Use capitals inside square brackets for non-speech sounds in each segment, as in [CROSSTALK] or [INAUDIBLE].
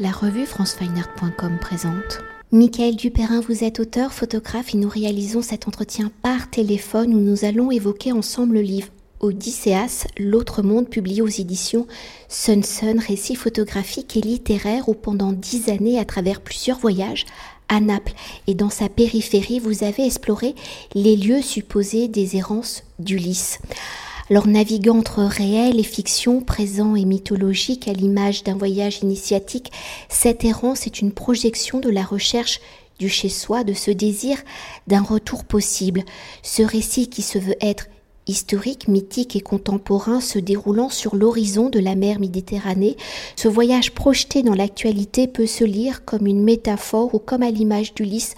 La revue francefineart.com présente. Michael Dupérin, vous êtes auteur, photographe et nous réalisons cet entretien par téléphone où nous allons évoquer ensemble le livre Odysseas, l'autre monde publié aux éditions Sun Sun, récit photographique et littéraire où pendant dix années, à travers plusieurs voyages, à Naples et dans sa périphérie, vous avez exploré les lieux supposés des errances d'Ulysse. Alors naviguant entre réel et fiction, présent et mythologique à l'image d'un voyage initiatique, cette errance est une projection de la recherche du chez-soi, de ce désir d'un retour possible. Ce récit qui se veut être historique, mythique et contemporain se déroulant sur l'horizon de la mer Méditerranée, ce voyage projeté dans l'actualité peut se lire comme une métaphore ou comme à l'image d'Ulysse,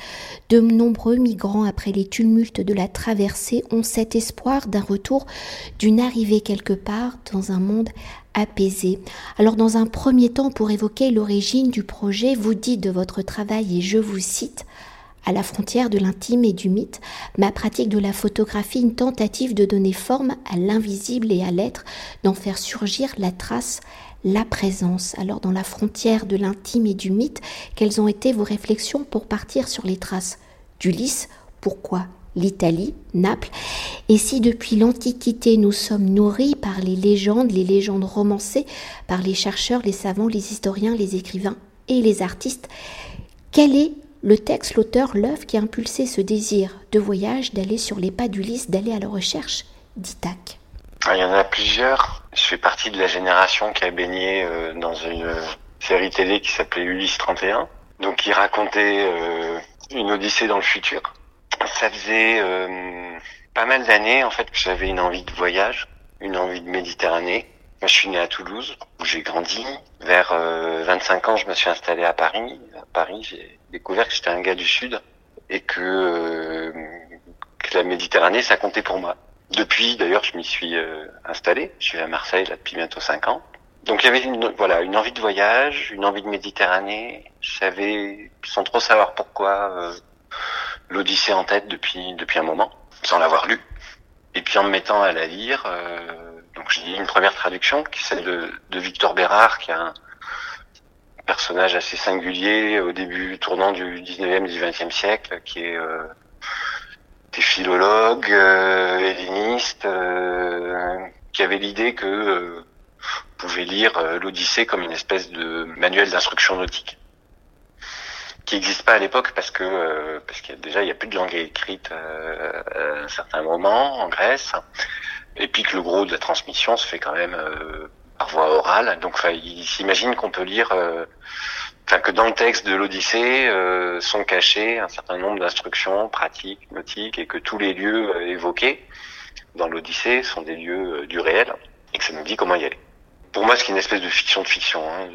de nombreux migrants après les tumultes de la traversée ont cet espoir d'un retour, d'une arrivée quelque part dans un monde apaisé. Alors dans un premier temps, pour évoquer l'origine du projet, vous dites de votre travail, et je vous cite, à la frontière de l'intime et du mythe, ma pratique de la photographie, une tentative de donner forme à l'invisible et à l'être, d'en faire surgir la trace, la présence. Alors dans la frontière de l'intime et du mythe, quelles ont été vos réflexions pour partir sur les traces d'Ulysse? Pourquoi l'Italie, Naples, et si depuis l'Antiquité nous sommes nourris par les légendes, les légendes romancées, par les chercheurs, les savants, les historiens, les écrivains et les artistes, quel est le texte, l'auteur, l'œuvre qui a impulsé ce désir de voyage, d'aller sur les pas d'Ulysse, d'aller à la recherche d'Ithaque ah, Il y en a plusieurs. Je fais partie de la génération qui a baigné euh, dans une série télé qui s'appelait Ulysse 31, donc qui racontait euh, une odyssée dans le futur. Ça faisait euh, pas mal d'années en fait que j'avais une envie de voyage, une envie de Méditerranée. Moi, je suis né à Toulouse, où j'ai grandi. Vers 25 ans, je me suis installé à Paris. À Paris, j'ai découvert que j'étais un gars du Sud et que, euh, que, la Méditerranée, ça comptait pour moi. Depuis, d'ailleurs, je m'y suis euh, installé. Je suis à Marseille là depuis bientôt cinq ans. Donc il y avait une, voilà une envie de voyage, une envie de Méditerranée. Je savais, sans trop savoir pourquoi, euh, l'Odyssée en tête depuis depuis un moment, sans l'avoir lu. Et puis en me mettant à la lire, donc j'ai une première traduction qui est celle de, de Victor Bérard, qui a un, personnage assez singulier au début tournant du 19e du 20e siècle, qui est euh, des philologues, euh, euh, qui avait l'idée que euh, pouvait lire l'Odyssée comme une espèce de manuel d'instruction nautique qui n'existe pas à l'époque parce que parce qu'il y a déjà il y a plus de langue écrite à un certain moment en Grèce et puis que le gros de la transmission se fait quand même par voie orale. Donc, il s'imagine qu'on peut lire, euh, enfin que dans le texte de l'Odyssée euh, sont cachés un certain nombre d'instructions pratiques, nautiques, et que tous les lieux euh, évoqués dans l'Odyssée sont des lieux du réel, et que ça nous dit comment y aller. Pour moi, c'est une espèce de fiction de fiction. Hein.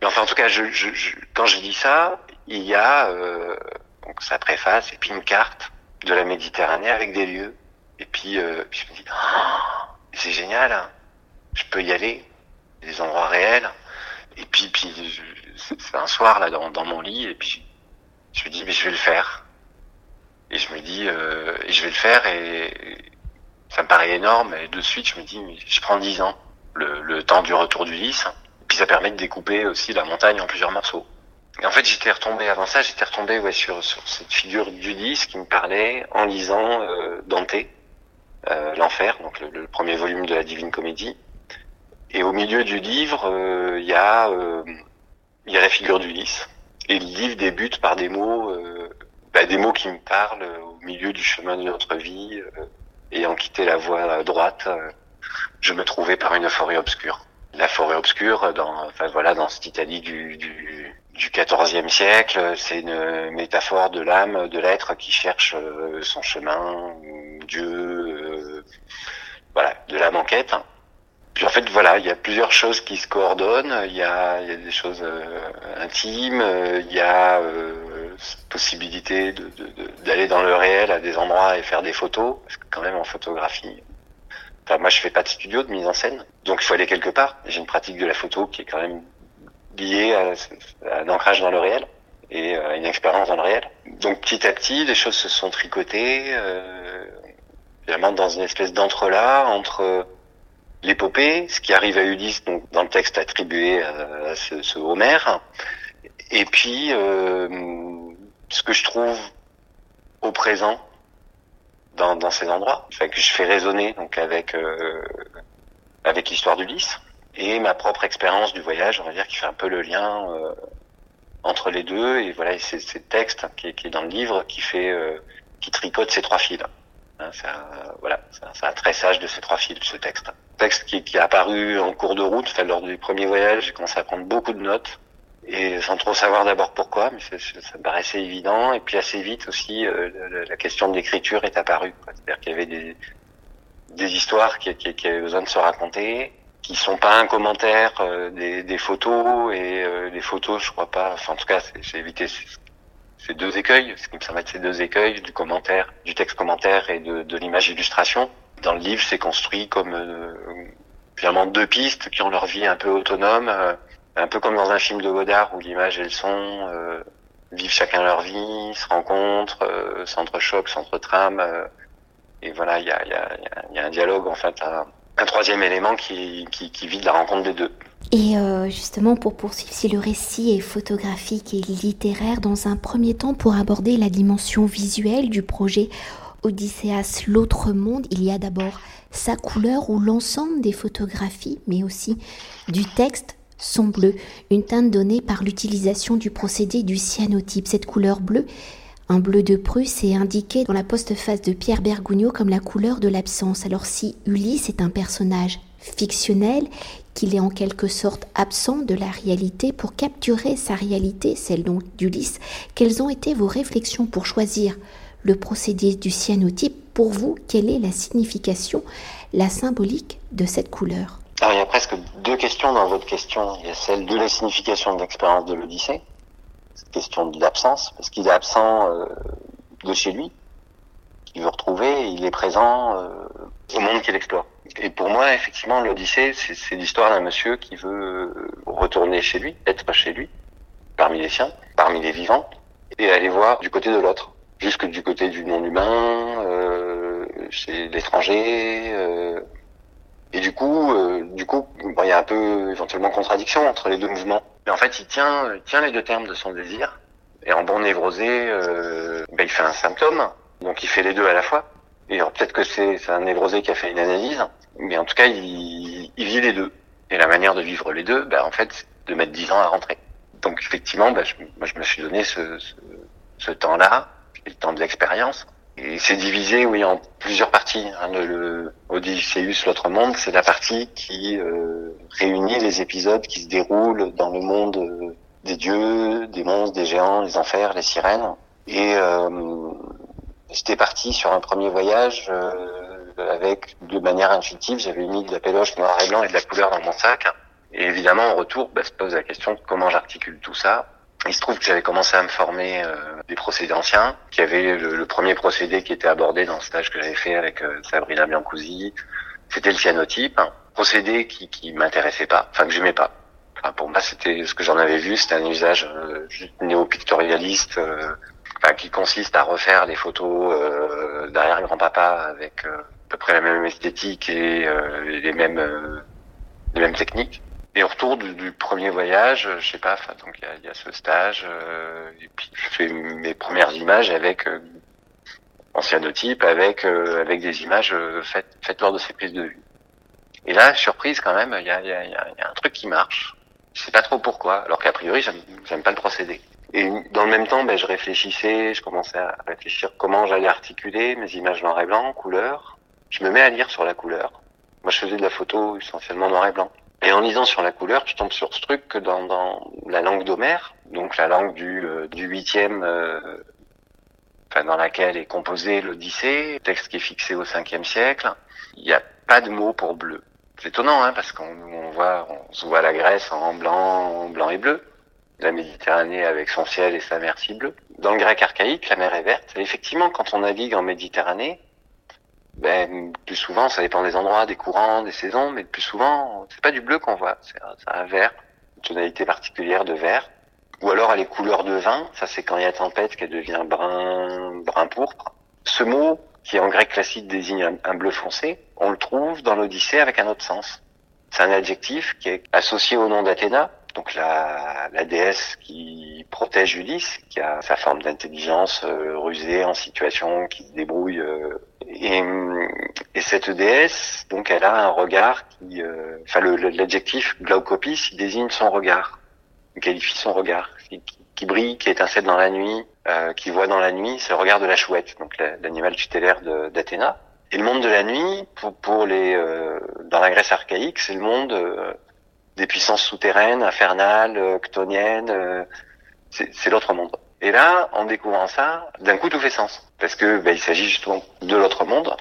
Mais enfin, en tout cas, je, quand je dis ça, il y a donc sa préface et puis une carte de la Méditerranée avec des lieux. Et puis, puis je me dis, oh, c'est génial. Hein je peux y aller, des endroits réels. Et puis, puis c'est un soir là dans, dans, mon lit, et puis je me dis mais je vais le faire. Et je me dis euh, et je vais le faire et ça me paraît énorme. Et de suite je me dis je prends dix ans, le, le temps du retour du. Et puis ça permet de découper aussi la montagne en plusieurs morceaux. Et en fait, j'étais retombé avant ça, j'étais retombé ouais, sur, sur cette figure d'Ulysse qui me parlait en lisant euh, Dante, euh, l'enfer, donc le, premier volume de la Divine Comédie. Et au milieu du livre, euh, il y a euh, y a la figure d'Ulysse. Et le livre débute par des mots, euh, bah, des mots qui me parlent au milieu du chemin de notre vie. ayant quitté la voie droite, je me trouvais par une forêt obscure. La forêt obscure, dans, enfin voilà, dans cette Italie du, du, du siècle, c'est une métaphore de l'âme, de l'être qui cherche son chemin, Dieu, voilà, de l'âme en quête. Puis en fait, voilà, il y a plusieurs choses qui se coordonnent. Il y a, il y a des choses euh, intimes, euh, il y a euh, possibilité d'aller dans le réel à des endroits et faire des photos. Parce que quand même en photographie, enfin moi je fais pas de studio de mise en scène, donc il faut aller quelque part. J'ai une pratique de la photo qui est quand même liée à, un ancrage dans le réel et à une expérience dans le réel. Donc petit à petit, les choses se sont tricotées, euh, dans une espèce d'entrelac entre l'épopée, ce qui arrive à Ulysse, donc dans le texte attribué à, ce, ce, Homère, et puis euh, ce que je trouve au présent dans, dans ces endroits, enfin, que je fais résonner donc avec euh, avec l'histoire d'Ulysse et ma propre expérience du voyage, on va dire, qui fait un peu le lien euh, entre les deux. Et voilà, c'est ce texte qui est, qui est, dans le livre qui fait, euh, qui tricote ces trois fils. Hein, ça, voilà, c'est un tressage de ces trois fils, ce texte. Texte qui, qui est apparu en cours de route, enfin, lors du premier voyage, j'ai commencé à prendre beaucoup de notes et sans trop savoir d'abord pourquoi, mais ça, ça, me paraissait évident. Et puis assez vite aussi, euh, la, question de l'écriture est apparue. C'est-à-dire qu'il y avait des, des histoires qui, qui, qui avaient besoin de se raconter, qui sont pas un commentaire euh, des, des, photos et euh, les photos, je crois pas. Enfin, en tout cas, j'ai évité ces deux écueils, ce qui me semble être ces deux écueils du commentaire, du texte commentaire et de, de l'image illustration. Dans le livre, c'est construit comme euh, finalement deux pistes qui ont leur vie un peu autonome, euh, un peu comme dans un film de Godard où l'image et le son euh, vivent chacun leur vie, se rencontrent, s'entrechoquent, s'entretrament. et voilà, il y a, un dialogue en fait. Un troisième élément qui, qui, qui vide la rencontre des deux. Et justement, pour poursuivre, si le récit est photographique et littéraire, dans un premier temps, pour aborder la dimension visuelle du projet Odysseas L'autre monde, il y a d'abord sa couleur ou l'ensemble des photographies, mais aussi du texte sont bleus, une teinte donnée par l'utilisation du procédé du cyanotype. Cette couleur bleue un bleu de Prusse est indiqué dans la postface de Pierre Bergugno comme la couleur de l'absence. Alors si Ulysse est un personnage fictionnel, qu'il est en quelque sorte absent de la réalité pour capturer sa réalité, celle donc d'Ulysse, quelles ont été vos réflexions pour choisir le procédé du cyanotype Pour vous, quelle est la signification, la symbolique de cette couleur? Alors il y a presque deux questions dans votre question. Il y a celle de la signification de l'expérience de l'Odyssée question de l'absence, parce qu'il est absent euh, de chez lui, qu'il veut retrouver, il est présent euh, au monde qu'il explore. Et pour moi, effectivement, l'Odyssée, c'est l'histoire d'un monsieur qui veut retourner chez lui, être chez lui, parmi les siens, parmi les vivants, et aller voir du côté de l'autre, jusque du côté du non-humain, euh, chez l'étranger. Euh, et du coup, euh, du coup, il y a un peu éventuellement contradiction entre les deux mouvements. Mais en fait, il tient, tient les deux termes de son désir. Et en bon névrosé, ben, il fait un symptôme. Donc il fait les deux à la fois. Et peut-être que c'est un névrosé qui a fait une analyse. Mais en tout cas, il, il vit les deux. Et la manière de vivre les deux, ben, en fait, c'est de mettre dix ans à rentrer. Donc effectivement, ben, je, moi je me suis donné ce, ce, temps-là, temps de l'expérience. Et c'est divisé, oui, en plusieurs parties. Hein, le, le Odysseus, l'autre monde, c'est la partie qui euh, réunit les épisodes qui se déroulent dans le monde euh, des dieux, des monstres, des géants, les enfers, les sirènes. Et euh, j'étais parti sur un premier voyage euh, avec, de manière intuitive, j'avais mis de la péloche noir et blanc et de la couleur dans mon sac. Et évidemment, en retour, bah, se pose la question de comment j'articule tout ça? Il se trouve que j'avais commencé à me former euh, des procédés anciens, qui avait le, le, premier procédé qui était abordé dans le stage que j'avais fait avec euh, Sabrina Biancousi, c'était le cyanotype, un procédé qui qui m'intéressait pas, enfin que j'aimais pas. Enfin, pour moi, c'était ce que j'en avais vu, c'était un usage euh, néo-pictorialiste, euh, enfin, qui consiste à refaire les photos euh, derrière grand-papa avec euh, à peu près la même esthétique et les mêmes les mêmes techniques. Et au retour du, premier voyage, je sais pas, donc il y a, y a, ce stage, euh, et puis je fais mes premières images avec euh, en cyanotype, avec euh, avec des images euh, faites faites lors de ces prises de vue. Et là, surprise quand même, il y a, y, a, y a, un truc qui marche. Je sais pas trop pourquoi, alors qu'a priori j'aime pas le procédé. Et dans le même temps, ben, je réfléchissais, je commençais à réfléchir comment j'allais articuler mes images noir et blanc, couleur. Je me mets à lire sur la couleur. Moi, je faisais de la photo essentiellement noir et blanc. Et en lisant sur la couleur, je tombe sur ce truc que dans, dans la langue d'Homère, donc la langue du, euh, du 8e, euh, enfin dans laquelle est composé l'Odyssée, texte qui est fixé au 5e siècle, il n'y a pas de mot pour bleu. C'est étonnant, hein, parce qu'on on voit, on se voit la Grèce en blanc, blanc et bleu, la Méditerranée avec son ciel et sa mer si bleue. Dans le grec archaïque, la mer est verte. Et effectivement, quand on navigue en Méditerranée, ben, plus souvent, ça dépend des endroits, des courants, des saisons, mais plus souvent, c'est pas du bleu qu'on voit, c'est un vert, une tonalité particulière de vert. Ou alors elle est couleur de vin, ça c'est quand il y a tempête qu'elle devient brun, brun pourpre. Ce mot, qui en grec classique désigne un, un bleu foncé, on le trouve dans l'Odyssée avec un autre sens. C'est un adjectif qui est associé au nom d'Athéna, donc la, la déesse qui protège Ulysse, qui a sa forme d'intelligence euh, rusée en situation, qui se débrouille. Euh, et, et, cette déesse, donc, elle a un regard qui, euh, enfin, l'adjectif glaucopis désigne son regard, il qualifie son regard, qui, qui, brille, qui étincelle dans la nuit, qui voit dans la nuit, c'est le regard de la chouette, donc l'animal tutélaire d'Athéna. Et le monde de la nuit, pour, pour les, dans la Grèce archaïque, c'est le monde des puissances souterraines, infernales, euh, ctoniennes. Euh, c'est l'autre monde. Et là, en découvrant ça, d'un coup, tout fait sens. Parce que bah, il s'agit justement de l'autre monde.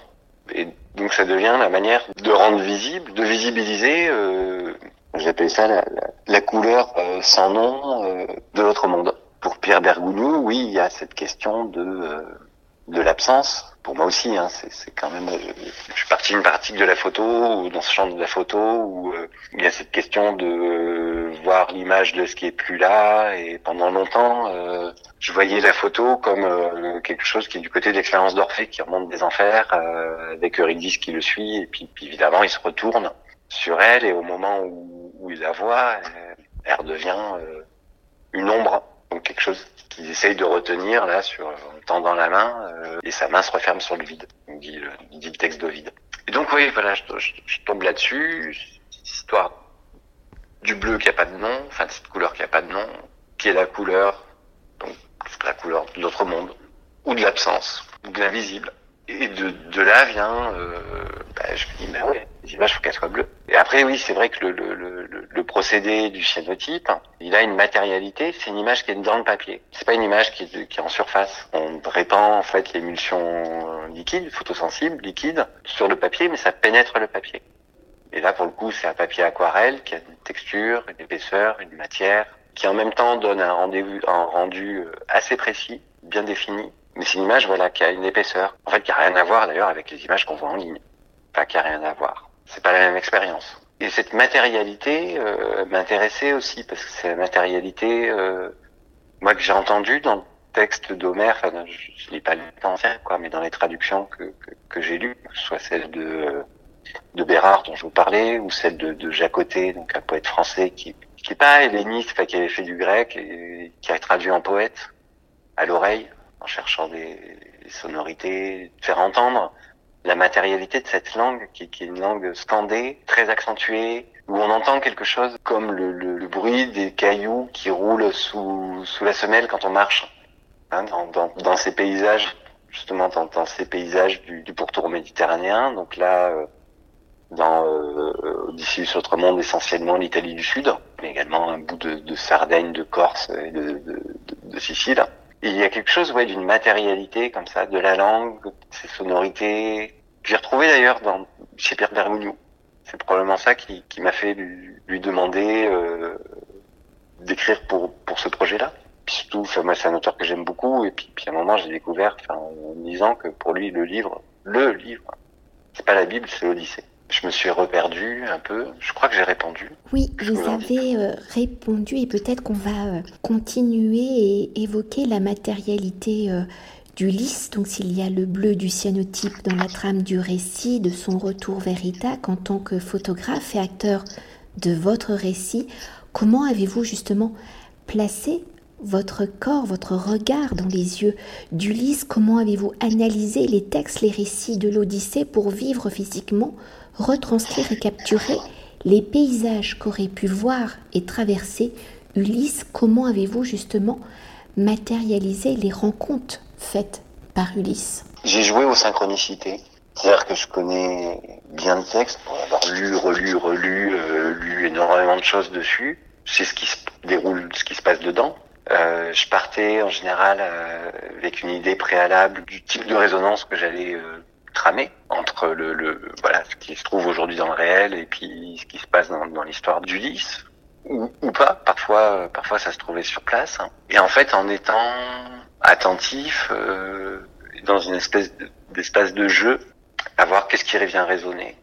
Et donc, ça devient la manière de rendre visible, de visibiliser, euh, j'appelle ça la, la, couleur euh, sans nom de l'autre monde. Pour Pierre Bergoulou, oui, il y a cette question de de l'absence. Pour moi aussi, hein, c'est quand même. Euh, je suis parti d'une partie de la photo ou dans ce champ de la photo où euh, il y a cette question de euh, voir l'image de ce qui est plus là. Et pendant longtemps, je voyais la photo comme quelque chose qui est du côté de l'expérience d'Orphée, qui remonte des enfers, avec Eurydice qui le suit. Et puis, puis, évidemment, il se retourne sur elle et au moment où, où il la voit, elle devient une ombre, donc quelque chose qu'il essaye de retenir là sur en tendant la main euh, et sa main se referme sur le vide. Dit, le, texte d'Ovide. Et donc oui, voilà, je, tombe là-dessus. Histoire du bleu qui a pas de nom, enfin de cette couleur qui a pas de nom, qui est la couleur, donc la couleur de l'autre monde, ou de l'absence, ou de l'invisible. Et de, de là vient, euh, bah, je me dis, bah ouais, les images, faut qu'elles soient bleues. Et après, oui, c'est vrai que le, le, le, le, procédé du cyanotype, il a une matérialité, c'est une image qui est dans le papier. C'est pas une image qui est, en surface. On répand, en fait, l'émulsion liquide, photosensible, liquide, sur le papier, mais ça pénètre le papier. Et là, pour le coup, c'est un papier aquarelle qui a une texture, une épaisseur, une matière, qui en même temps donne un rendez-vous, un rendu euh, assez précis, bien défini, mais c'est une image, voilà, qui a une épaisseur. En fait, qui a rien à voir d'ailleurs avec les images qu'on voit en ligne. Enfin, qui a rien à voir. C'est pas la même expérience. Et cette matérialité euh, m'intéressait aussi parce que c'est la matérialité, euh, moi que j'ai entendu dans le texte d'Homère. Enfin, je, lis pas les anciens, quoi, mais dans les traductions que que, que j'ai lues, que ce soit celle de euh, de Bérard dont je vous parlais, ou celle de, de Jacoté, donc un poète français qui qui est pas helléniste, enfin, qui avait fait du grec et qui a traduit en poète à l'oreille en cherchant des, sonorités, de faire entendre la matérialité de cette langue, qui, est une langue scandée, très accentuée, où on entend quelque chose comme le, bruit des cailloux qui roulent sous, sous la semelle quand on marche, hein, dans, ces paysages, justement dans, ces paysages du, pourtour méditerranéen. Donc là, euh, dans euh, d'ici autre monde, essentiellement l'Italie du Sud, mais également un bout de, Sardaigne, de Corse et de Sicile il y a quelque chose ouais, d'une matérialité comme ça, de la langue, de ses sonorités. J'ai retrouvé d'ailleurs dans chez Pierre Bergougnou. C'est probablement ça qui, qui m'a fait lui, lui demander euh, d'écrire pour, pour ce projet-là. Puis surtout, enfin, moi c'est un auteur que j'aime beaucoup et puis, puis à un moment j'ai découvert en disant que pour lui le livre, le livre, c'est pas la Bible, c'est l'Odyssée je me suis reperdu un peu. Je crois que j'ai répondu. Oui, vous avez euh, répondu et peut-être qu'on va euh, continuer et évoquer la matérialité euh, du lys. Donc s'il y a le bleu du cyanotype dans la trame du récit, de son retour vers Ithaque en tant que photographe et acteur de votre récit, comment avez-vous justement placé votre corps, votre regard dans les yeux d'Ulysse Comment avez-vous analysé les textes, les récits de l'Odyssée pour vivre physiquement retranscrire et capturer les paysages qu'aurait pu voir et traverser Ulysse. Comment avez-vous justement matérialisé les rencontres faites par Ulysse? J'ai joué aux synchronicités. C'est-à-dire que je connais bien le texte pour avoir lu, relu, relu, euh, lu énormément de choses dessus. Sais ce qui se déroule, ce qui se passe dedans. Euh, je partais en général euh, avec une idée préalable du type de résonance que j'allais euh, tramé entre le, le, voilà ce qui se trouve aujourd'hui dans le réel et puis ce qui se passe dans, dans l'histoire d'Ulysse ou, ou pas. Parfois parfois ça se trouvait sur place et en fait en étant attentif euh, dans une espèce d'espace de jeu à voir qu'est-ce qui vient résonner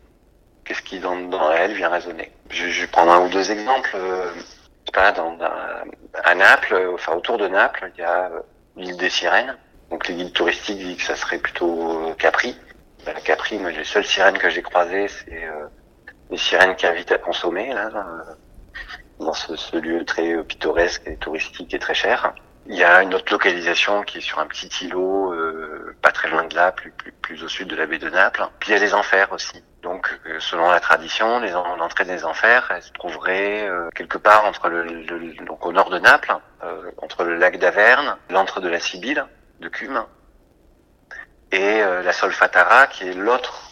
qu'est-ce qui dans, dans le réel vient résonner. Je, je vais prendre un ou deux exemples euh, pas dans à Naples enfin autour de Naples il y a euh, l'île des sirènes. Donc les guides touristiques que ça serait plutôt euh, Capri la Capri, moi, les seules sirènes que j'ai croisées, c'est euh, des sirènes qui invitent à consommer là dans ce, ce lieu très pittoresque et touristique et très cher. Il y a une autre localisation qui est sur un petit îlot, euh, pas très loin de là, plus, plus, plus, au sud de la baie de Naples. Puis il y a les enfers aussi. Donc, euh, selon la tradition, l'entrée des enfers, elle se trouverait euh, quelque part entre le, le, donc au nord de Naples, euh, entre le lac d'Averne, l'antre de la Sibylle, de Cume, et la Solfatara, qui est l'autre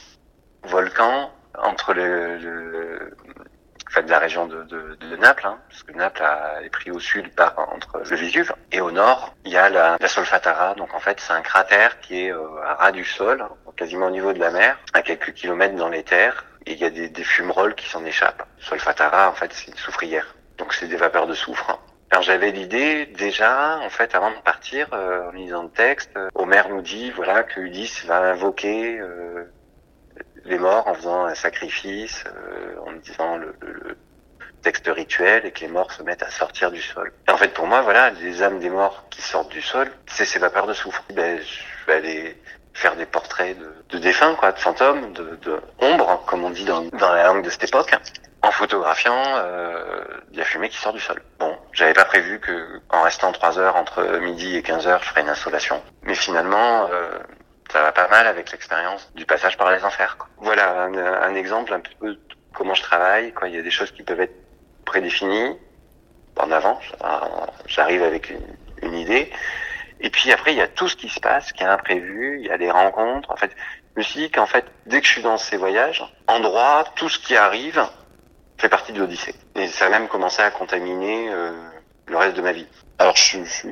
volcan entre le, enfin de la région de, Naples, hein, parce que Naples a, est pris au sud par entre le Vésuve, et au nord il y a la, la Solfatara. Donc en fait c'est un cratère qui est euh, à ras du sol, quasiment au niveau de la mer, à quelques kilomètres dans les terres, et il y a des, des fumerolles qui s'en échappent. Solfatara en fait c'est une soufrière, donc c'est des vapeurs de soufre. Alors j'avais l'idée déjà, en fait, avant de partir, euh, en lisant le texte, euh, Homer nous dit voilà que Ulysse va invoquer euh, les morts en faisant un sacrifice, euh, en disant le, le, texte rituel et que les morts se mettent à sortir du sol. Et en fait, pour moi, voilà, les âmes des morts qui sortent du sol, c'est ces vapeurs de soufre. Ben, je vais aller faire des portraits de, de défunts, quoi, de fantômes, de, de ombres, comme on dit dans, dans la langue de cette époque, en photographiant euh, de la fumée qui sort du sol. Bon, j'avais pas prévu que en restant trois heures entre midi et 15 heures, je ferais une installation. Mais finalement, euh, ça va pas mal avec l'expérience du passage par les enfers. Quoi. Voilà un, un, exemple un peu de comment je travaille. Quoi. Il y a des choses qui peuvent être prédéfinies en avant. J'arrive avec une, une, idée. Et puis après, il y a tout ce qui se passe, qui est imprévu. Il y a des rencontres. En fait, je me suis dit qu'en fait, dès que je suis dans ces voyages, en droit, tout ce qui arrive fait partie de l'Odyssée. Et ça a même commencé à contaminer euh, le reste de ma vie. Alors, je, je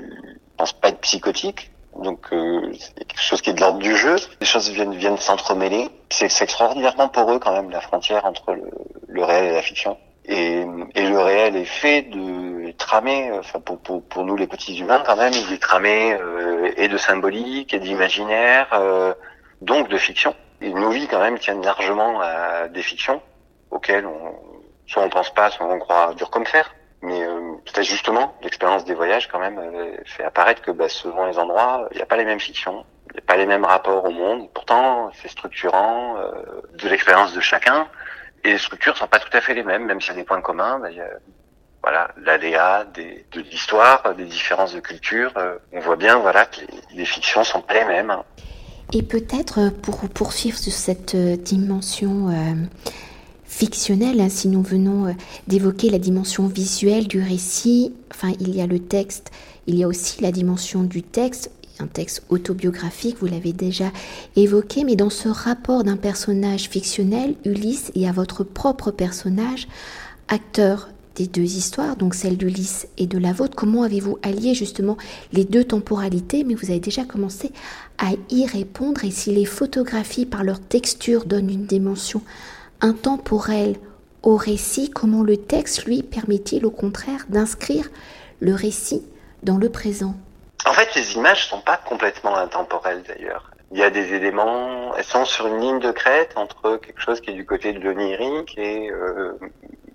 pense pas être psychotique, donc euh, c'est quelque chose qui est de l'ordre du jeu. Les choses viennent viennent s'entremêler. C'est extraordinairement pour eux quand même la frontière entre le, le réel et la fiction. Et, et, le réel est fait de tramé, enfin pour, pour, pour nous les petits humains quand même, il est tramé euh, et de symbolique et d'imaginaire, euh, donc de fiction. Et nos vies quand même tiennent largement à des fictions auxquelles on, soit on pense pas, soit on croit dur comme fer. Mais euh, justement, l'expérience des voyages quand même euh, fait apparaître que bah, selon les endroits, il n'y a pas les mêmes fictions, il n'y a pas les mêmes rapports au monde. Pourtant, c'est structurant euh, de l'expérience de chacun. Et les structures sont pas tout à fait les mêmes, même s'il y a des points communs. Bah, y a, voilà, l'aléa de l'histoire, des différences de culture. Euh, on voit bien, voilà, que les, les fictions sont pas les mêmes. Et peut-être pour poursuivre sur cette dimension fictionnel, hein, si nous venons euh, d'évoquer la dimension visuelle du récit, enfin il y a le texte, il y a aussi la dimension du texte, un texte autobiographique, vous l'avez déjà évoqué, mais dans ce rapport d'un personnage fictionnel, Ulysse, et à votre propre personnage, acteur des deux histoires, donc celle d'Ulysse et de la vôtre, comment avez-vous allié justement les deux temporalités? Mais vous avez déjà commencé à y répondre, et si les photographies par leur texture donnent une dimension intemporel au récit, comment le texte, lui, permet-il au contraire d'inscrire le récit dans le présent? En fait, les images sont pas complètement intemporelles d'ailleurs. Il y a des éléments, elles sont sur une ligne de crête entre quelque chose qui est du côté de l'onirique et, euh,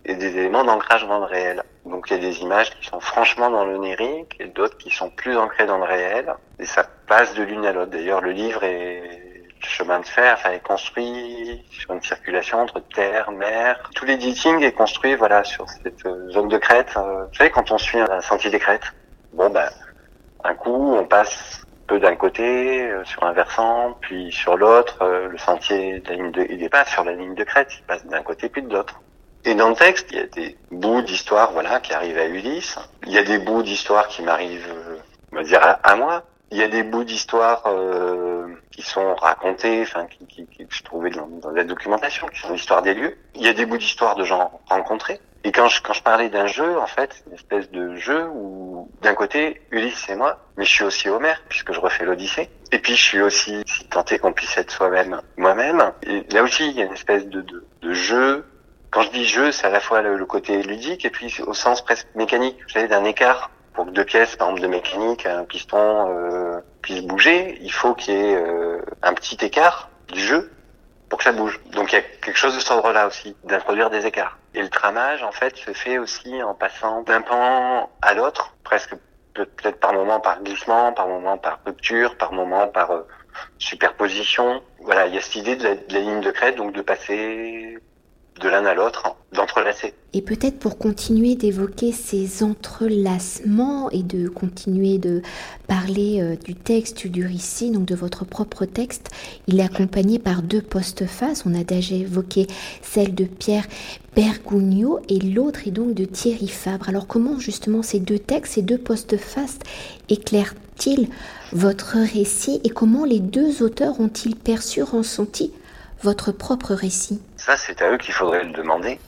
et des éléments d'ancrage dans le réel. Donc il y a des images qui sont franchement dans l'onirique et d'autres qui sont plus ancrées dans le réel. Et ça passe de l'une à l'autre. D'ailleurs, le livre est chemin de fer enfin, est construit sur une circulation entre terre, mer. Tout l'editing est construit voilà sur cette zone de crête. Euh, vous savez, quand on suit un sentier des crêtes, bon ben, un coup, on passe peu d'un côté euh, sur un versant, puis sur l'autre, euh, le sentier de la ligne de, il pas sur la ligne de crête, il passe d'un côté puis de l'autre. Et dans le texte, il y a des bouts d'histoire, voilà, qui arrivent à Ulysse. Il y a des bouts d'histoire qui m'arrivent, va dire, à moi. Il y a des bouts d'histoire euh, qui sont racontés, enfin qui, qui, qui je trouvais dans, dans, la documentation, qui sont l'histoire des lieux. Il y a des bouts d'histoire de gens rencontrés. Et quand je, quand je parlais d'un jeu, en fait, une espèce de jeu où, d'un côté, Ulysse c'est moi, mais je suis aussi Homère, puisque je refais l'Odyssée. Et puis je suis aussi, si tenté qu'on puisse être soi-même, moi-même. Et là aussi, il y a une espèce de, de, de jeu. Quand je dis jeu, c'est à la fois le, côté ludique et puis au sens presque mécanique, vous savez, d'un écart pour que deux pièces, par exemple de mécanique, un piston euh, puisse bouger, il faut qu'il y ait euh, un petit écart du jeu pour que ça bouge. Donc il y a quelque chose de cet ordre-là aussi, d'introduire des écarts. Et le tramage, en fait, se fait aussi en passant d'un pan à l'autre, presque peut-être par moment par glissement, par moment par rupture, par moment par euh, superposition. Voilà, il y a cette idée de la, de la, ligne de crête, donc de passer de l'un à l'autre, d'entrelacer. Et peut-être pour continuer d'évoquer ces entrelacements et de continuer de parler euh, du texte, du récit, donc de votre propre texte, il est accompagné par deux postfaces. On a déjà évoqué celle de Pierre Bergugno et l'autre est donc de Thierry Fabre. Alors comment justement ces deux textes, ces deux postfaces éclairent-ils votre récit et comment les deux auteurs ont-ils perçu, ressenti votre propre récit Ça, c'est à eux qu'il faudrait le demander.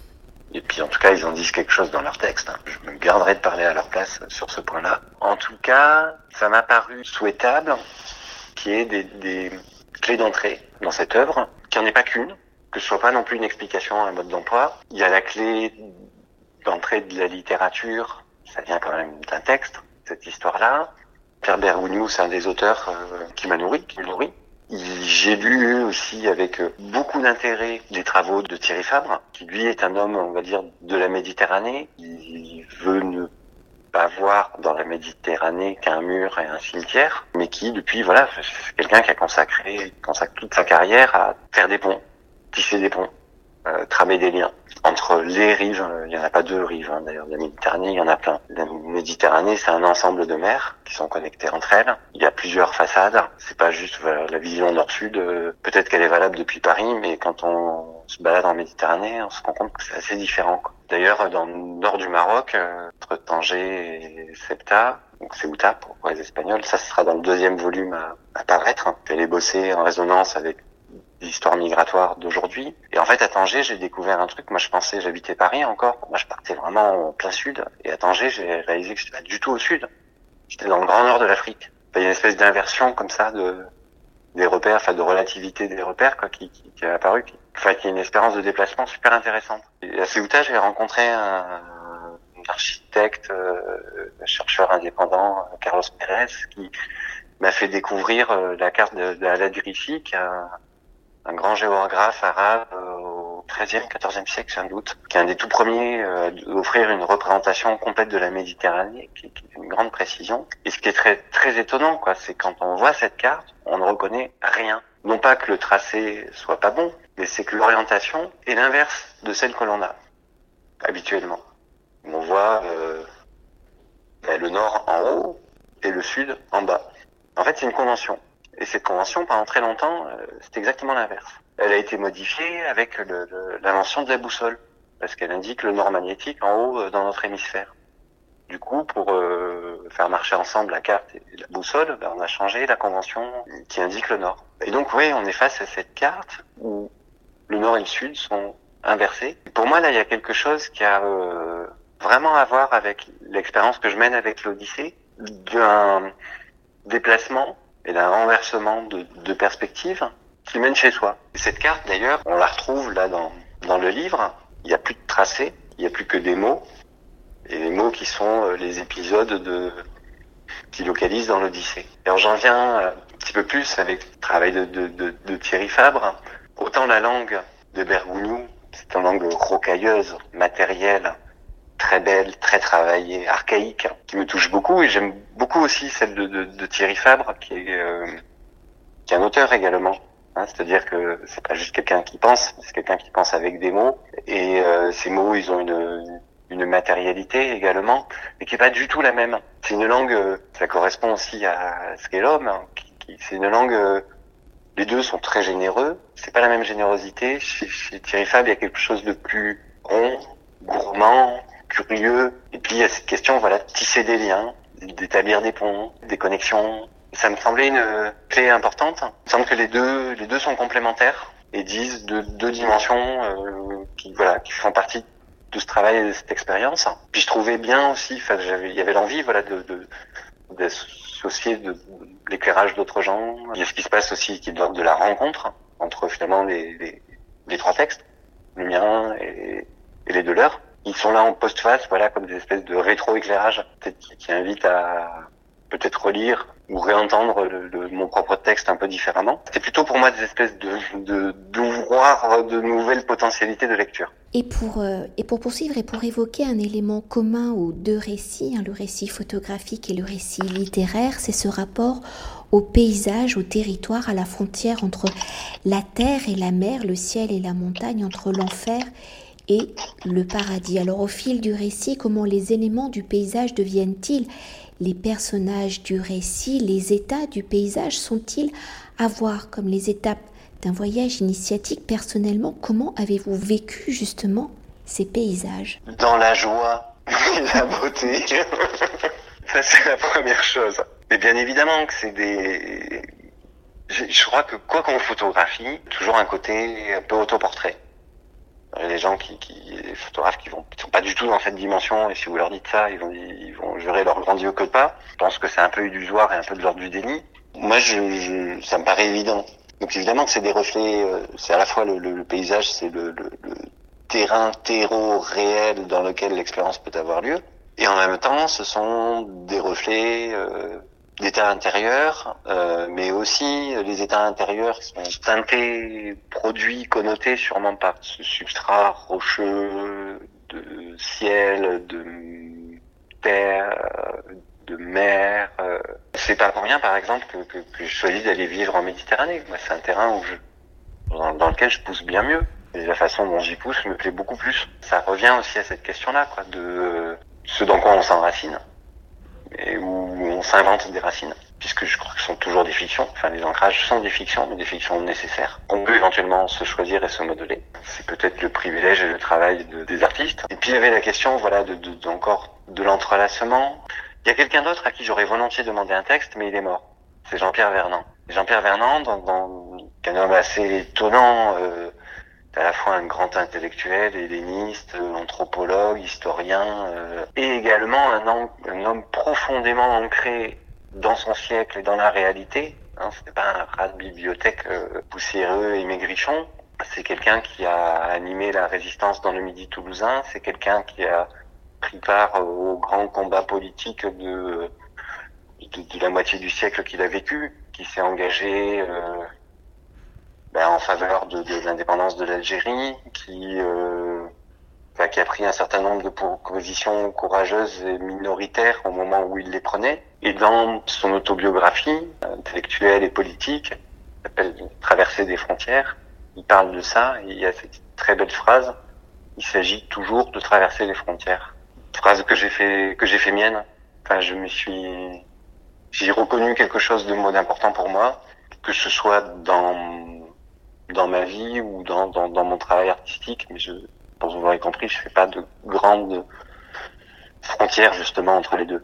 Et puis en tout cas, ils en disent quelque chose dans leur texte. Hein. Je me garderai de parler à leur place sur ce point-là. En tout cas, ça m'a paru souhaitable qu'il y ait des, des clés d'entrée dans cette œuvre, qu'il n'y en ait pas qu'une, que ce soit pas non plus une explication à un mode d'emploi. Il y a la clé d'entrée de la littérature, ça vient quand même d'un texte, cette histoire-là. Pierre Bergogneau, c'est un des auteurs euh, qui m'a nourri, qui me nourrit. J'ai lu aussi avec euh, beaucoup d'intérêt les travaux de Thierry Fabre, qui lui est un homme, on va dire, de la Méditerranée. Il veut ne pas voir dans la Méditerranée qu'un mur et un cimetière, mais qui, depuis, voilà, c'est quelqu'un qui a consacré, toute sa carrière à faire des ponts, tisser des ponts, euh, tramer des liens entre les rives. Euh, il n'y en a pas deux rives, hein, d'ailleurs, la Méditerranée, il y en a plein. La Méditerranée, c'est un ensemble de mers qui sont connectées entre elles. Il y a plusieurs façades. C'est pas juste la vision nord-sud. Euh, peut-être qu'elle est valable depuis Paris, mais quand on se balade en Méditerranée, on se rend compte que c'est assez différent. D'ailleurs, dans le nord du Maroc, entre Tanger et Ceuta, donc Ceuta pour, les Espagnols, ça sera dans le deuxième volume à, à paraître. Elle est bossée en résonance avec l'histoire migratoire d'aujourd'hui. Et en fait, à Tanger, j'ai découvert un truc. Moi, je pensais, j'habitais Paris encore. Moi, je partais vraiment au plein sud. Et à Tanger, j'ai réalisé que j'étais pas du tout au sud. J'étais dans le grand nord de l'Afrique. Il y a une espèce d'inversion comme ça de des repères, enfin de relativité des repères quoi, qui, qui, qui est apparu, qui, enfin qui est une expérience de déplacement super intéressante. Et à Ceuta, j'ai rencontré un, architecte, euh, chercheur indépendant, Carlos Pérez, qui m'a fait découvrir euh, la carte de, de Al-Adrifi, qui a un grand géographe arabe euh, au XIIIe, XIVe siècle sans doute, qui est un des tout premiers euh, à offrir une représentation complète de la Méditerranée, qui, est une grande précision. Et ce qui est très très étonnant, quoi, c'est quand on voit cette carte, on ne reconnaît rien. Non pas que le tracé soit pas bon, mais c'est que l'orientation est l'inverse de celle que l'on a habituellement. On voit euh, ben, le nord en haut et le sud en bas. En fait, c'est une convention. Et cette convention, pendant très longtemps, euh, c'est exactement l'inverse. Elle a été modifiée avec l'invention de la boussole, parce qu'elle indique le nord magnétique en haut euh, dans notre hémisphère. Du coup, pour euh, faire marcher ensemble la carte et la boussole, ben, on a changé la convention qui indique le nord. Et donc, oui, on est face à cette carte où le nord et le sud sont inversés. pour moi, là, il y a quelque chose qui a euh, vraiment à voir avec l'expérience que je mène avec l'Odyssée, d'un déplacement et d'un renversement de, de perspective qui mène chez soi. Et cette carte, d'ailleurs, on la retrouve là dans, dans le livre. Il n'y a plus de tracé, il n'y a plus que des mots. Et les mots qui sont euh, les épisodes de, qui localisent dans l'Odyssée. Alors j'en viens un petit peu plus avec le travail de, de, de, de Thierry Fabre. Autant la langue de Bergogneau, c'est une langue rocailleuse, matérielle, très belle, très travaillée, archaïque, qui me touche beaucoup. Et j'aime beaucoup aussi celle de, de, de Thierry Fabre, qui est, euh, qui est un auteur également. Hein, C'est-à-dire que c'est pas juste quelqu'un qui pense, c'est quelqu'un qui pense avec des mots. Et euh, ces mots, ils ont une, une matérialité également, mais qui est pas du tout la même. C'est une langue, euh, ça correspond aussi à ce qu'est l'homme. Hein, qui, qui, c'est une langue. Euh, les deux sont très généreux. C'est pas la même générosité. Chez, chez Thierry Fabre, il y a quelque chose de plus rond, gourmand, curieux. Et puis il y a cette question, voilà, de tisser des liens, d'établir des ponts, des connexions. Ça me semblait une clé importante. Il me semble que les deux, les deux sont complémentaires et disent deux, deux dimensions euh, qui, voilà, qui font partie de ce travail et de cette expérience. Puis je trouvais bien aussi, il y avait l'envie, voilà, de, de d'associer de, l'éclairage d'autres gens. Il y a ce qui se passe aussi qui est de la rencontre entre finalement les, les, les trois textes, le mien et, et les deux leurs. Ils sont là en post-face, voilà, comme des espèces de rétro-éclairage, qui, qui invitent à peut-être relire ou réentendre mon propre texte un peu différemment. C'était plutôt pour moi des espèces de, de d'ouvroirs de nouvelles potentialités de lecture. Et pour, euh, et pour poursuivre et pour évoquer un élément commun aux deux récits, hein, le récit photographique et le récit littéraire, c'est ce rapport au paysage, au territoire, à la frontière entre la terre et la mer, le ciel et la montagne, entre l'enfer et le paradis. Alors au fil du récit, comment les éléments du paysage deviennent-ils les personnages du récit, les états du paysage sont-ils à voir comme les étapes d'un voyage initiatique Personnellement, comment avez-vous vécu justement ces paysages? Dans la joie et la beauté. [LAUGHS] Ça, c'est la première chose. Mais bien évidemment que c'est des... Je crois que quoi qu'on photographie, toujours un côté un peu autoportrait. Les gens qui, qui les photographes qui vont, sont pas du tout dans cette dimension, et si vous leur dites ça, ils vont, ils vont jurer leur grandiose que pas. Je pense que c'est un peu illusoire et un peu de l'ordre du déni. Moi, je, ça me paraît évident. Donc évidemment que c'est des reflets, euh, c'est à la fois le, le, paysage, c'est le, le, terrain, terreau réel dans lequel l'expérience peut avoir lieu. Et en même temps, ce sont des reflets euh, d'état intérieur, euh, mais aussi les états intérieurs qui sont teintés, produits, connotés sûrement par ce substrat rocheux de ciel, de terre, de mer. Euh. C'est pas pour rien, par exemple, que, que, que je choisis d'aller vivre en Méditerranée. Moi, c'est un terrain où je, dans, dans, lequel je pousse bien mieux. Et la façon dont j'y pousse me plaît beaucoup plus. Ça revient aussi à cette question-là, quoi, de ce dans quoi on s'enracine et où on s'invente des racines, puisque je crois que ce sont toujours des fictions. Enfin, les ancrages sont des fictions, mais des fictions nécessaires. On peut éventuellement se choisir et se modeler. C'est peut-être le privilège et le travail de, des artistes. Et puis il y avait la question, voilà, de, de, encore de l'entrelacement. Il y a quelqu'un d'autre à qui j'aurais volontiers demandé un texte, mais il est mort. C'est Jean-Pierre Vernant. Jean-Pierre Vernant, dans, dans, un homme assez étonnant, euh, à la fois un grand intellectuel, helléniste, anthropologue, historien, euh, et également un, homme profondément ancré dans son siècle et dans la réalité. Hein, c'est pas un rat de bibliothèque euh, poussiéreux et maigrichon. C'est quelqu'un qui a animé la résistance dans le Midi toulousain. C'est quelqu'un qui a pris part au grand combat politique de, de, de la moitié du siècle qu'il a vécu, qui s'est engagé euh, ben, en faveur de, de l'indépendance de l'Algérie, qui euh, ben, qui a pris un certain nombre de positions courageuses et minoritaires au moment où il les prenait. Et dans son autobiographie intellectuelle et politique, s'appelle Traverser des frontières, il parle de ça et il y a cette très belle phrase il s'agit toujours de traverser les frontières. Phrase que j'ai fait que j'ai fait mienne. Enfin, je me suis j'ai reconnu quelque chose de mot important pour moi, que ce soit dans dans ma vie ou dans, dans, mon travail artistique, mais je, pour vous l'aurez compris, je fais pas de grandes frontières justement entre les deux,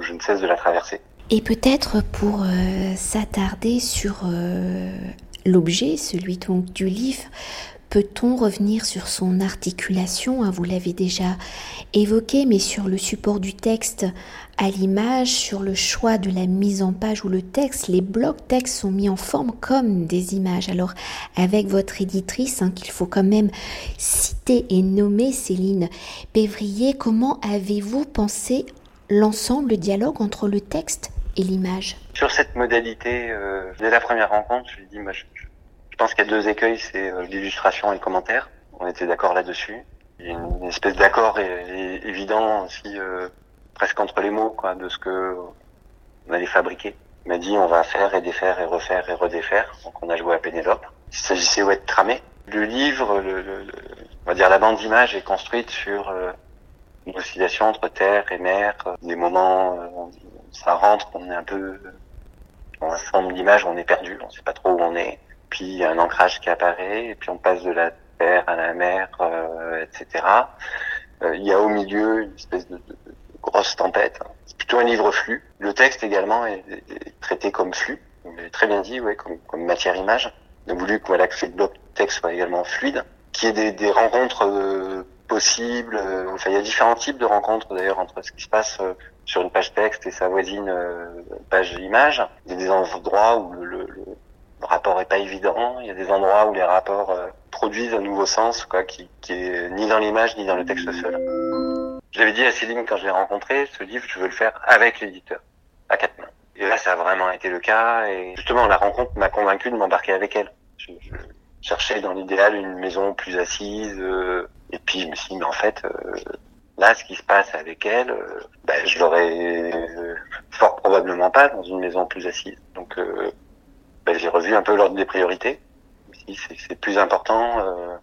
je ne cesse de la traverser. Et peut-être pour euh, s'attarder sur euh, l'objet, celui donc du livre, peut-on revenir sur son articulation? Hein, Vous l'avez déjà évoqué, mais sur le support du texte à l'image, sur le choix de la mise en page ou le texte, les blocs textes sont mis en forme comme des images. Alors avec votre éditrice, hein, qu'il faut quand même citer et nommer Céline Pévrier, comment avez-vous pensé l'ensemble, le dialogue entre le texte et l'image? Sur cette modalité, euh, dès la première rencontre, je lui dis, moi, je, je pense qu'il y a deux écueils, c'est euh, l'illustration et le commentaire. On était d'accord là-dessus. Il y a une espèce d'accord évident aussi euh, presque entre les mots quoi, de ce que on allait fabriquer. Il m'a dit on va faire et défaire et refaire et redéfaire. Donc on a joué à Pénélope. Il s'agissait ouais, de tramer. Le livre, le, le, on va dire la bande d'image est construite sur euh, une oscillation entre terre et mer. Des moments, euh, ça rentre, on est un peu dans un forme d'image où on est perdu, on sait pas trop où on est. Puis un ancrage qui apparaît, et puis on passe de la terre à la mer, euh, etc. Euh, il y a au milieu une espèce de, grosse tempête. C'est plutôt un livre flux. Le texte également est, traité comme flux. Vous très bien dit, ouais, comme, comme matière-image. On a voulu que, voilà, que ce bloc texte soit également fluide, qu'il y ait des, des rencontres euh, possibles. Euh, enfin, il y a différents types de rencontres d'ailleurs entre ce qui se passe euh, sur une page texte et sa voisine page image. Il y a des endroits où le, le, le, rapport est pas évident. Il y a des endroits où les rapports produisent un nouveau sens, quoi, qui, qui est ni dans l'image ni dans le texte seul. J'avais dit à Céline quand je l'ai rencontré, ce livre, je veux le faire avec l'éditeur, à quatre mains. Et là, ça a vraiment été le cas. Et justement, la rencontre m'a convaincu de m'embarquer avec elle. Je, je, cherchais dans l'idéal une maison plus assise. Euh, et puis, je me suis dit, mais en fait, euh, là, ce qui se passe avec elle, euh, ben, je l'aurais fort probablement pas dans une maison plus assise. Donc, euh, ben, j'ai revu un peu l'ordre des priorités. C'est plus important euh,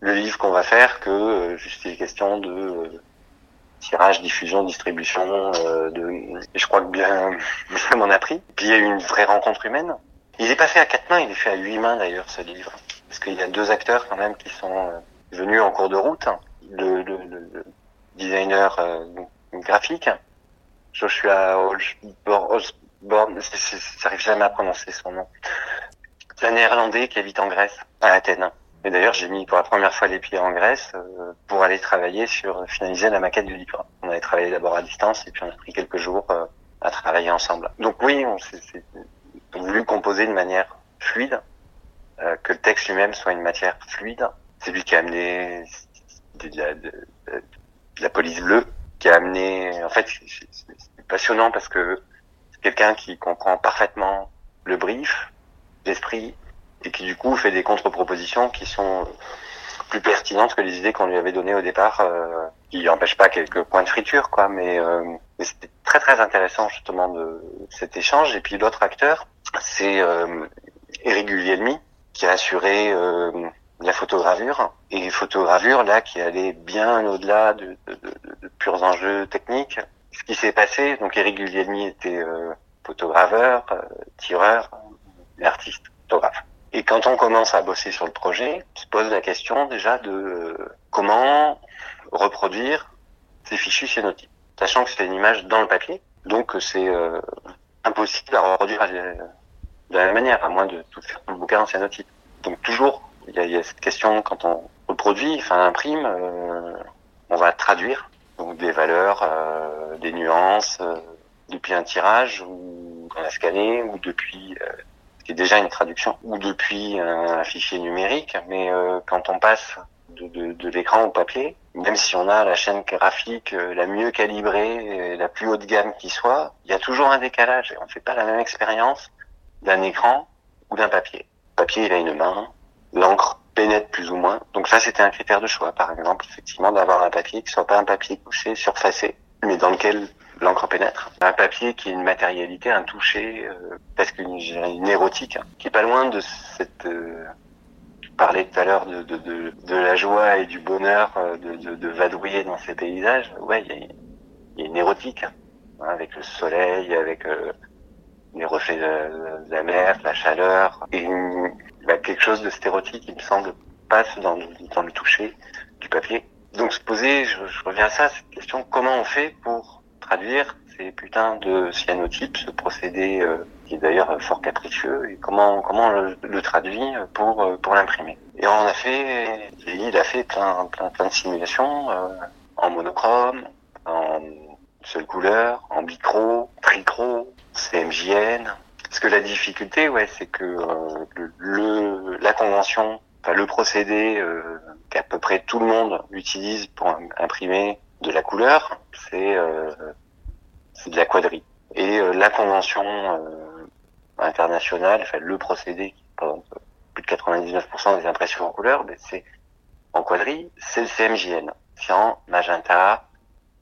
le livre qu'on va faire que euh, juste les questions de euh, tirage, diffusion, distribution. de... Et je crois que bien, [LAUGHS] ça m'en a pris. Puis il y a eu une vraie rencontre humaine. Il est pas fait à quatre mains, il est fait à huit mains d'ailleurs ce livre, parce qu'il y a deux acteurs quand même qui sont venus en cours de route. Le, le, le designer graphique, Joshua Osborne, j'arrive jamais à prononcer son nom. C'est un néerlandais qui habite en Grèce, à Athènes. Et d'ailleurs, j'ai mis pour la première fois les pieds en Grèce euh, pour aller travailler sur finaliser la maquette du livre. On avait travaillé d'abord à distance et puis on a pris quelques jours euh, à travailler ensemble. Donc oui, on s'est voulu composer de manière fluide, euh, que le texte lui-même soit une matière fluide. C'est lui qui a amené de la, de, la police bleue, qui a amené. En fait, c'est passionnant parce que quelqu'un qui comprend parfaitement le brief, l'esprit, et qui du coup fait des contre-propositions qui sont plus pertinentes que les idées qu'on lui avait données au départ, euh, qui n'empêchent pas quelques points de friture, quoi. Mais, euh, c'était très très intéressant justement de cet échange. Et puis l'autre acteur, c'est euh, Eric Guglielmi, qui a assuré euh, la photogravure et photogravure là qui allait bien au-delà de, de, de, de, purs enjeux techniques. Ce qui s'est passé, donc Eric Guglielmi était euh, photograveur, euh, tireur, artiste, photographe. Et quand on commence à bosser sur le projet, on se pose la question déjà de euh, comment reproduire ces fichus cyanotypes, sachant que c'est une image dans le papier, donc c'est euh, impossible à reproduire de la même manière, à moins de tout faire dans le bouquin en. Donc toujours il y y a cette question quand on reproduit, enfin imprime, euh, on va traduire des valeurs, euh, des nuances euh, depuis un tirage ou qu'on a scanné ou depuis euh, qui est déjà une traduction ou depuis un, un fichier numérique. Mais euh, quand on passe de, de, de l'écran au papier, même si on a la chaîne graphique euh, la mieux calibrée, la plus haute gamme qui soit, il y a toujours un décalage on ne fait pas la même expérience d'un écran ou d'un papier. Le papier, il a une main, l'encre pénètre plus ou moins. Donc ça, c'était un critère de choix, par exemple, effectivement, d'avoir un papier qui soit pas un papier couché, surfacé, mais dans lequel l'encre pénètre. Un papier qui ait une matérialité, un toucher, euh, presque une, une érotique, hein, qui est pas loin de cette... Euh, tu parlais tout à l'heure de, de, de, de, la joie et du bonheur euh, de, de, de vadrouiller dans ces paysages. Ouais, il y y a, une érotique, hein, avec le soleil, avec euh, les reflets de, la mer, la chaleur, et une, bah, quelque chose de stéréotype, il me semble, passe dans, dans le toucher du papier. Donc se poser, je, je, reviens à ça, cette question, comment on fait pour traduire ces putains de cyanotypes, ce procédé euh, qui est d'ailleurs fort capricieux, et comment comment on le, traduit pour euh, pour l'imprimer? Et on a fait, il a fait plein plein plein de simulations euh, en monochrome, seule couleur, en bicro, tricro, CMJN, parce que la difficulté, ouais, c'est que euh, le, le, la convention, enfin le procédé euh, qu'à peu près tout le monde utilise pour imprimer de la couleur, c'est euh, c'est de la quadrille. Et euh, la convention euh, internationale, enfin le procédé qui plus de 99% des impressions en couleur, ben, c'est en quadrille, c'est le CMJN, cyan, magenta,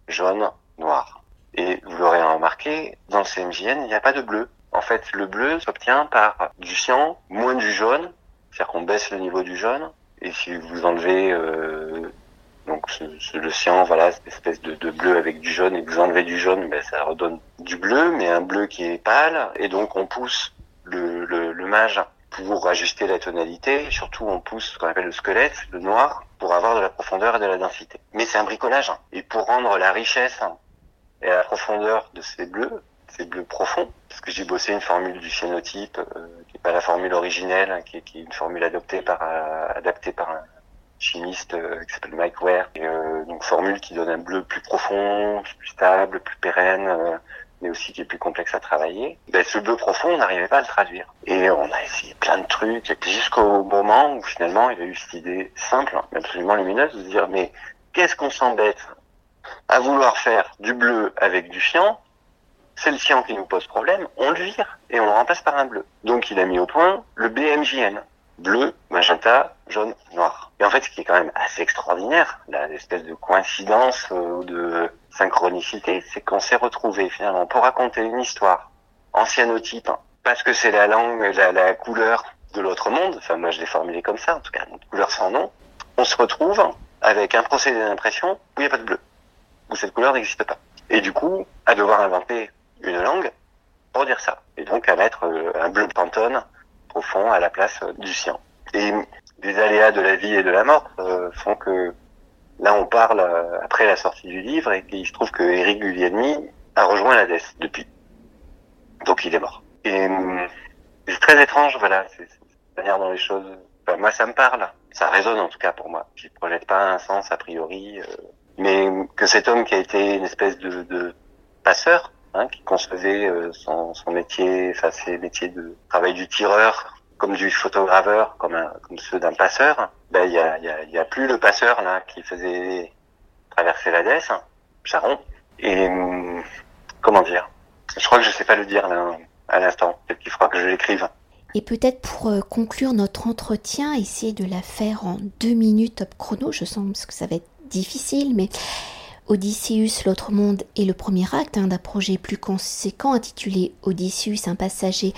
jaune, noir. Et vous l'aurez remarqué, dans le CMJN, il n'y a pas de bleu. En fait, le bleu s'obtient par du cyan moins du jaune, c'est-à-dire qu'on baisse le niveau du jaune. Et si vous enlevez euh, donc le cyan, voilà, cette espèce de, bleu avec du jaune, et vous enlevez du jaune, ben, ça redonne du bleu, mais un bleu qui est pâle. Et donc on pousse le, le, le mage pour ajuster la tonalité. Surtout, on pousse ce qu'on appelle le squelette, le noir, pour avoir de la profondeur et de la densité. Mais c'est un bricolage. Hein. Et pour rendre la richesse et la profondeur de ces bleus, ces bleus profonds, parce que j'ai bossé une formule du cyanotype, euh, qui n'est pas la formule originelle, hein, qui, est, une formule adoptée par, euh, adaptée par un chimiste euh, qui s'appelle Mike Ware. Et, euh, donc formule qui donne un bleu plus profond, plus stable, plus pérenne, mais aussi qui est plus complexe à travailler. Ben, ce bleu profond, on n'arrivait pas à le traduire. Et on a essayé plein de trucs, jusqu'au moment où finalement il a eu cette idée simple, mais absolument lumineuse, de se dire mais qu'est-ce qu'on s'embête à vouloir faire du bleu avec du cyan c'est le cyan qui nous pose problème, on le vire et on le remplace par un bleu. Donc il a mis au point le BMJN. Bleu, magenta, jaune, noir. Et en fait, ce qui est quand même assez extraordinaire, l'espèce de coïncidence ou euh, de synchronicité, c'est qu'on s'est retrouvé finalement pour raconter une histoire en cyanotype parce que c'est la langue, la, la couleur de l'autre monde, enfin moi je l'ai formulé comme ça, en tout cas, une couleur sans nom, on se retrouve avec un procédé d'impression où il n'y a pas de bleu, cette couleur n'existe pas. Et du coup, à devoir inventer une langue pour dire ça. Et donc à mettre euh, un bleu pantone profond à la place euh, du cyan. Et des aléas de la vie et de la mort euh, font que là on parle après la sortie du livre et qu'il se trouve que Eric Guglielmi a rejoint la DES depuis. Donc il est mort. Et c'est très étrange, voilà, c'est la manière dont les choses... moi ça me parle, ça résonne en tout cas pour moi. Je projette pas un sens a priori, mais que cet homme qui a été une espèce de, de passeur, hein, qui concevait euh, son, son, métier, enfin ses métiers de travail du tireur, comme du photograveur, comme, un, comme ceux d'un passeur, ben il y a, y, a, y a, plus le passeur là qui faisait traverser la Desse, Charon. Et comment dire? Je crois que je sais pas le dire là à l'instant. Peut-être qu'il faudra que je l'écrive. Et peut-être pour euh, conclure notre entretien, essayer de la faire en deux minutes top chrono. Je sens que ça va être difficile, mais Odysseus, l'autre monde est le premier acte hein, d'un projet plus conséquent intitulé Odysseus, un passager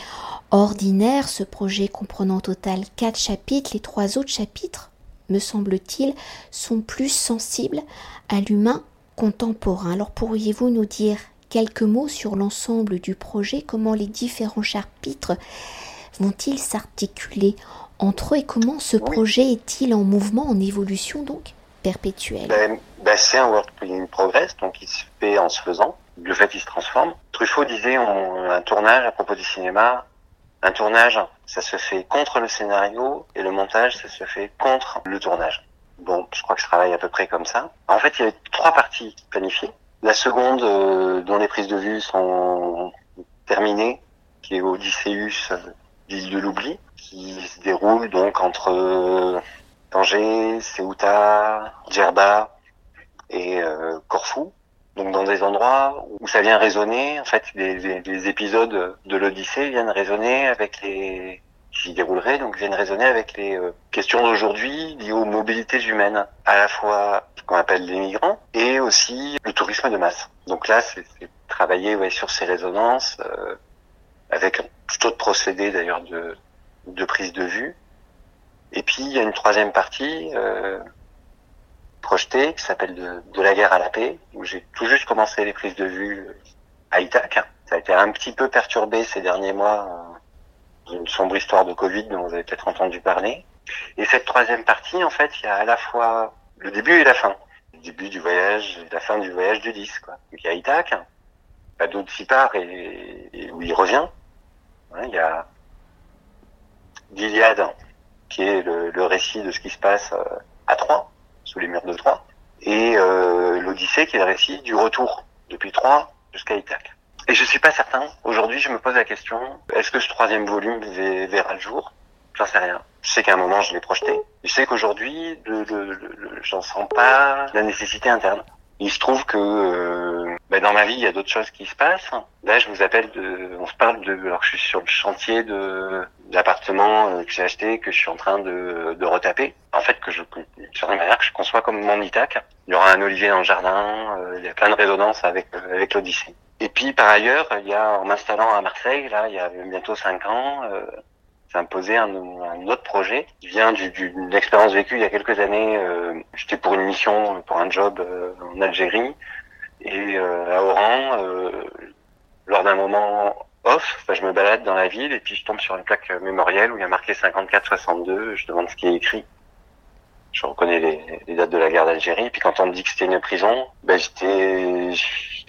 ordinaire. Ce projet comprenant au total quatre chapitres, les trois autres chapitres, me semble-t-il, sont plus sensibles à l'humain contemporain. Alors pourriez-vous nous dire quelques mots sur l'ensemble du projet, comment les différents chapitres vont-ils s'articuler entre eux? Et comment ce projet est-il en mouvement, en évolution donc? Ben, ben, c'est un work in progress, donc il se fait en se faisant. Le fait, il se transforme. Truffaut disait on, un tournage à propos du cinéma, un tournage, ça se fait contre le scénario et le montage, ça se fait contre le tournage. Bon, je crois que je travaille à peu près comme ça. En fait, il y avait trois parties planifiées. La seconde, euh, dont les prises de vue sont terminées, qui est Odysseus, euh, l'île de l'oubli, qui se déroule donc entre Tanger, Ceuta, Djerba et euh, Corfou. Donc dans des endroits où ça vient résonner, en fait, les, les, épisodes de l'Odyssée viennent résonner avec les qui dérouleraient, donc viennent résonner avec les euh, questions d'aujourd'hui liées aux mobilités humaines, à la fois ce qu'on appelle les migrants et aussi le tourisme de masse. Donc là, c'est travailler ouais, sur ces résonances euh, avec un tout autre procédé d'ailleurs de, de prise de vue et puis il y a une troisième partie euh, projetée qui s'appelle de, de, la guerre à la paix, où j'ai tout juste commencé les prises de vue à Ithac. Ça a été un petit peu perturbé ces derniers mois euh, une sombre histoire de Covid dont vous avez peut-être entendu parler. Et cette troisième partie, en fait, il y a à la fois le début et la fin. Le début du voyage la fin du voyage du 10. Quoi. Il y a Ithac, bah, d'autres s'y part et, et, où il revient. il y a Gilead qui est le, le, récit de ce qui se passe euh, à Troyes, sous les murs de Troyes, et euh, l'Odyssée, qui est le récit du retour depuis Troyes jusqu'à Ithaque. Et je suis pas certain. Aujourd'hui, je me pose la question est-ce que ce troisième volume verra le jour? J'en sais rien. Je sais qu'à un moment, je l'ai projeté. Je sais qu'aujourd'hui, j'en sens pas la nécessité interne. Il se trouve que euh, ben dans ma vie, il y a d'autres choses qui se passent. Là, je vous appelle de, on se parle de, alors je suis sur le chantier de l'appartement euh, que j'ai acheté, que je suis en train de, de retaper. En fait, que je, d'une certaine manière, que je conçois comme mon Ithac. Il y aura un olivier dans le jardin. Euh, il y a plein de résonances avec euh, avec l'Odyssée. Et puis, par ailleurs, il y a, en m'installant à Marseille, là, il y a bientôt cinq ans, euh, imposé un, un, autre projet qui vient d'une expérience vécue il y a quelques années. Euh, J'étais pour une mission, pour un job euh, en Algérie et à Oran, lors d'un moment off, bah, je me balade dans la ville et puis je tombe sur une plaque mémorielle où il y a marqué 54-62. Je demande ce qui est écrit. Je reconnais les, dates de la guerre d'Algérie. Puis quand on me dit que c'était une prison, bah, j'étais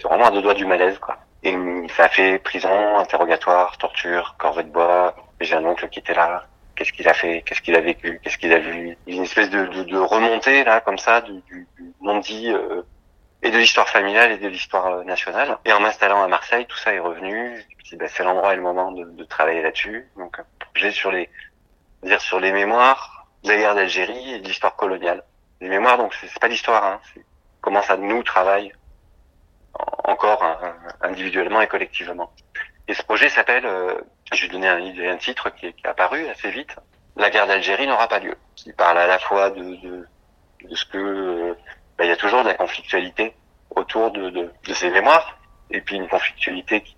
vraiment à deux doigts du malaise, quoi. Et ça a fait prison, interrogatoire, torture, corvée de bois, j'ai un oncle qui était là. Qu'est-ce qu'il a fait? Qu'est-ce qu'il a vécu? Qu'est-ce qu'il a vu? Une espèce de, de, de, remontée là, comme ça, du, du, du non-dit euh, et de l'histoire familiale et de l'histoire euh, nationale. Et en m'installant à Marseille, tout ça est revenu. Bah, c'est l'endroit et le moment de, de travailler là-dessus. Donc, j'ai sur les, dire sur les mémoires de la guerre d'Algérie et de l'histoire coloniale. Les mémoires, donc c'est pas l'histoire, hein, c'est comment ça nous travaille encore hein, individuellement et collectivement. Et ce projet s'appelle, euh, je vais donner un, titre qui est, qui est, apparu assez vite, La guerre d'Algérie n'aura pas lieu. Il parle à la fois de, de, de ce que euh, ben, il y a toujours de la conflictualité autour de, de, de, ces mémoires, et puis une conflictualité qui,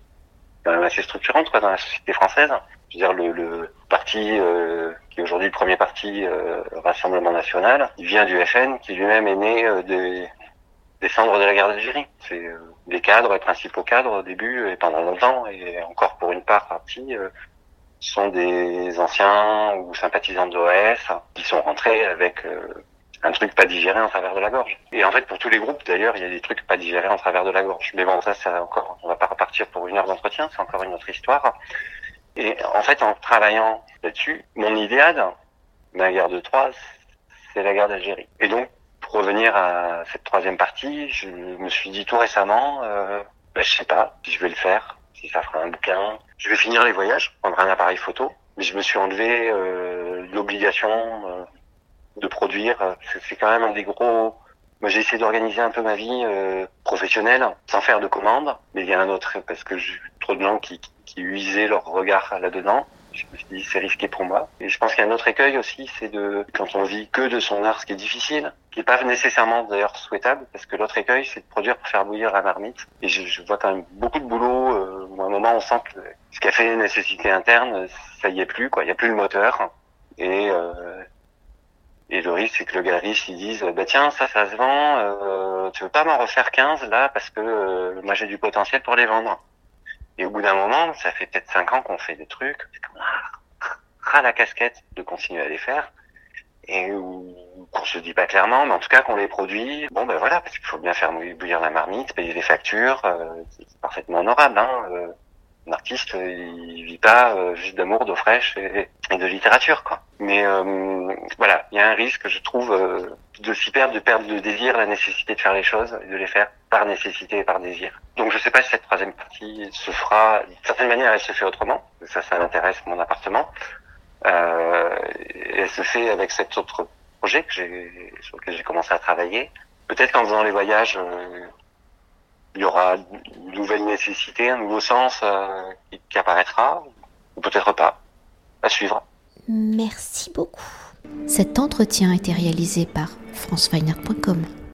quand même assez structurante quoi, dans la société française. Je veux dire, le, le parti euh, qui est aujourd'hui le premier parti euh, Rassemblement National, il vient du FN, qui lui-même est né euh, des, des cendres de la guerre d'Algérie. C'est euh, les cadres, les principaux cadres au début et pendant longtemps, et encore pour une part partie, sont des anciens ou sympathisants de l'OS qui sont rentrés avec un truc pas digéré en travers de la gorge. Et en fait, pour tous les groupes, d'ailleurs, il y a des trucs pas digérés en travers de la gorge. Mais bon, ça, c'est encore, on va pas repartir pour une heure d'entretien, c'est encore une autre histoire. Et en fait, en travaillant là-dessus, mon idéal la guerre de Troie, c'est la guerre d'Algérie. Et donc, pour revenir à cette troisième partie, je me suis dit tout récemment, euh, ben, je sais pas si je vais le faire, si ça fera un bouquin. Je vais finir les voyages, prendre un appareil photo, mais je me suis enlevé euh, l'obligation euh, de produire. Euh, c'est quand même un des gros. Moi, j'ai essayé d'organiser un peu ma vie euh, professionnelle sans faire de commandes, mais il y a un autre parce que j'ai trop de gens qui, qui usaient leur regard là-dedans. Je me suis dit c'est risqué pour moi. Et je pense qu'il y a un autre écueil aussi, c'est de quand on vit que de son art, ce qui est difficile, qui est pas nécessairement d'ailleurs souhaitable, parce que l'autre écueil, c'est de produire pour faire bouillir la marmite. Et je, je vois quand même beaucoup de boulot. Euh, à un moment, on sent que ce qui a fait nécessité interne, ça y est plus, quoi. Il y a plus le moteur. Et euh, et le risque, c'est que le galeriste, il dise, bah tiens, ça, ça se vend, euh, tu veux pas m'en refaire 15 là, parce que euh, moi j'ai du potentiel pour les vendre. Et au bout d'un moment, ça fait peut-être 5 ans qu'on fait des trucs, qu'on a la casquette de continuer à les faire, et qu'on se dit pas clairement, mais en tout cas qu'on les produit. Bon ben voilà, parce qu'il faut bien faire bouillir la marmite, payer les factures, euh, c'est parfaitement honorable. Hein, euh, un artiste, il vit pas euh, juste d'amour, d'eau fraîche et, de littérature, quoi. Mais euh, voilà, il y a un risque, je trouve, euh, de s'y perdre, de perdre le désir, la nécessité de faire les choses, et de les faire par nécessité et par désir. Donc je sais pas si cette troisième partie se fera, d'une certaine manière, elle se fait autrement. Ça, ça m'intéresse, mon appartement. Euh, elle se fait avec cet autre projet que j'ai, sur lequel j'ai commencé à travailler. Peut-être qu'en faisant les voyages, il y aura une nouvelle nécessité, un nouveau sens euh, qui, apparaîtra, ou peut-être pas. À suivre. Merci beaucoup. Cet entretien a été réalisé par franceweiner.com.